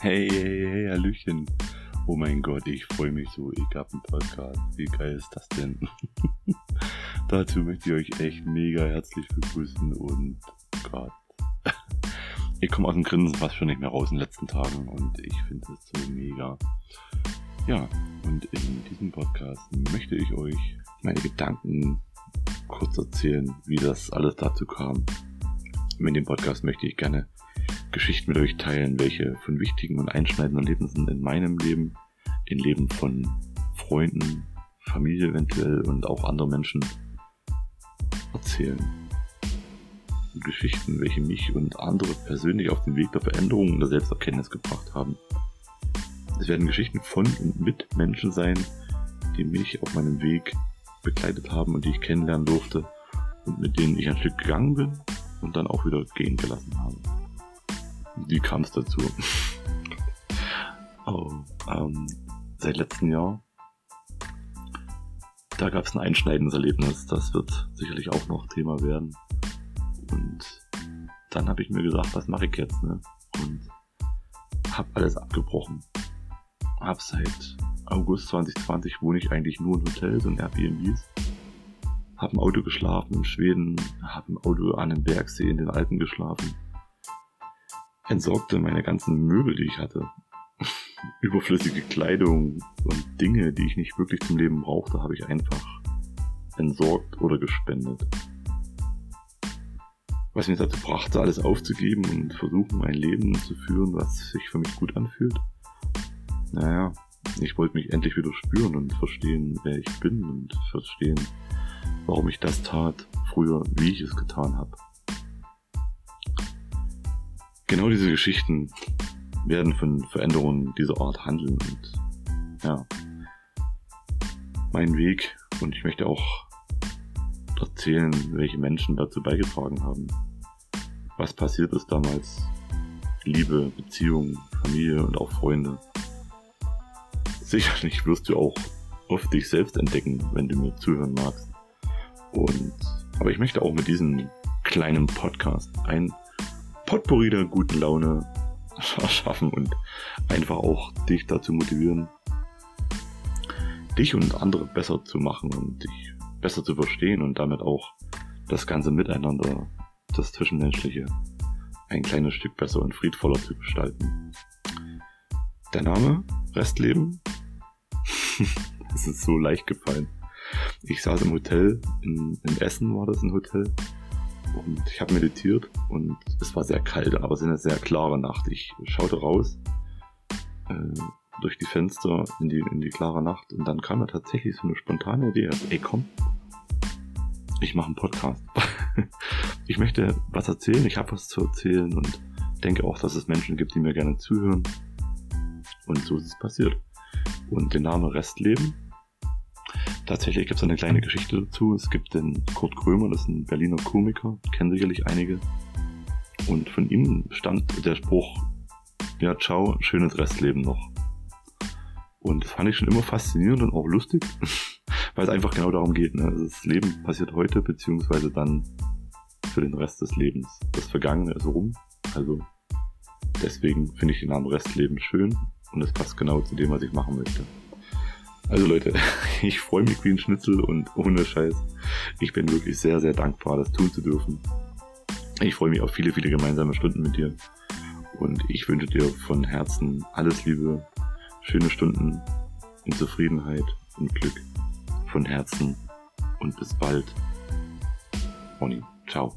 Hey, hey, hey, Hallöchen. Oh mein Gott, ich freue mich so. Ich habe einen Podcast. Wie geil ist das denn? Dazu möchte ich euch echt mega herzlich begrüßen und Gott. ich komme aus dem Grinsen fast schon nicht mehr raus in den letzten Tagen und ich finde es so mega. Ja, und in diesem Podcast möchte ich euch meine Gedanken kurz erzählen, wie das alles dazu kam. In dem Podcast möchte ich gerne Geschichten mit euch teilen, welche von wichtigen und einschneidenden Erlebnissen in meinem Leben, im Leben von Freunden, Familie eventuell und auch anderen Menschen erzählen. Geschichten, welche mich und andere persönlich auf den Weg der Veränderung und der Selbsterkenntnis gebracht haben. Es werden Geschichten von und mit Menschen sein, die mich auf meinem Weg begleitet haben und die ich kennenlernen durfte und mit denen ich ein Stück gegangen bin und dann auch wieder gehen gelassen habe. Wie kam es dazu? oh, ähm, seit letztem Jahr. Da gab es ein einschneidendes Erlebnis. Das wird sicherlich auch noch Thema werden. Und dann habe ich mir gesagt, was mache ich jetzt? Ne? Und habe alles abgebrochen. Hab seit August 2020 wohne ich eigentlich nur in Hotels und Airbnbs. Hab im Auto geschlafen in Schweden, hab im Auto an einem Bergsee in den Alpen geschlafen entsorgte meine ganzen Möbel, die ich hatte. Überflüssige Kleidung und Dinge, die ich nicht wirklich zum Leben brauchte, habe ich einfach entsorgt oder gespendet. Was mich dazu brachte, alles aufzugeben und versuchen, ein Leben zu führen, was sich für mich gut anfühlt. Naja, ich wollte mich endlich wieder spüren und verstehen, wer ich bin und verstehen, warum ich das tat, früher, wie ich es getan habe. Genau diese Geschichten werden von Veränderungen dieser Art handeln und ja, mein Weg und ich möchte auch erzählen, welche Menschen dazu beigetragen haben. Was passiert ist damals? Liebe, Beziehungen, Familie und auch Freunde. Sicherlich wirst du auch oft dich selbst entdecken, wenn du mir zuhören magst. Und, aber ich möchte auch mit diesem kleinen Podcast ein Potpourri der guten Laune erschaffen und einfach auch dich dazu motivieren, dich und andere besser zu machen und dich besser zu verstehen und damit auch das ganze Miteinander, das Zwischenmenschliche, ein kleines Stück besser und friedvoller zu gestalten. Der Name Restleben, das ist so leicht gefallen. Ich saß im Hotel, in, in Essen war das ein Hotel, und ich habe meditiert und es war sehr kalt, aber es ist eine sehr klare Nacht. Ich schaute raus äh, durch die Fenster in die, in die klare Nacht und dann kam mir tatsächlich so eine spontane Idee, also, ey komm, ich mache einen Podcast. ich möchte was erzählen, ich habe was zu erzählen und denke auch, dass es Menschen gibt, die mir gerne zuhören. Und so ist es passiert. Und den Namen Restleben Tatsächlich gibt es eine kleine Geschichte dazu. Es gibt den Kurt Krömer, das ist ein Berliner Komiker, kennen sicherlich einige. Und von ihm stammt der Spruch, ja, ciao, schönes Restleben noch. Und das fand ich schon immer faszinierend und auch lustig, weil es einfach genau darum geht. Ne? Also das Leben passiert heute, beziehungsweise dann für den Rest des Lebens. Das Vergangene ist rum. Also deswegen finde ich den Namen Restleben schön und es passt genau zu dem, was ich machen möchte. Also Leute, ich freue mich wie ein Schnitzel und ohne Scheiß. Ich bin wirklich sehr, sehr dankbar, das tun zu dürfen. Ich freue mich auf viele, viele gemeinsame Stunden mit dir. Und ich wünsche dir von Herzen alles Liebe, schöne Stunden in Zufriedenheit und Glück. Von Herzen und bis bald. Ronny, ciao.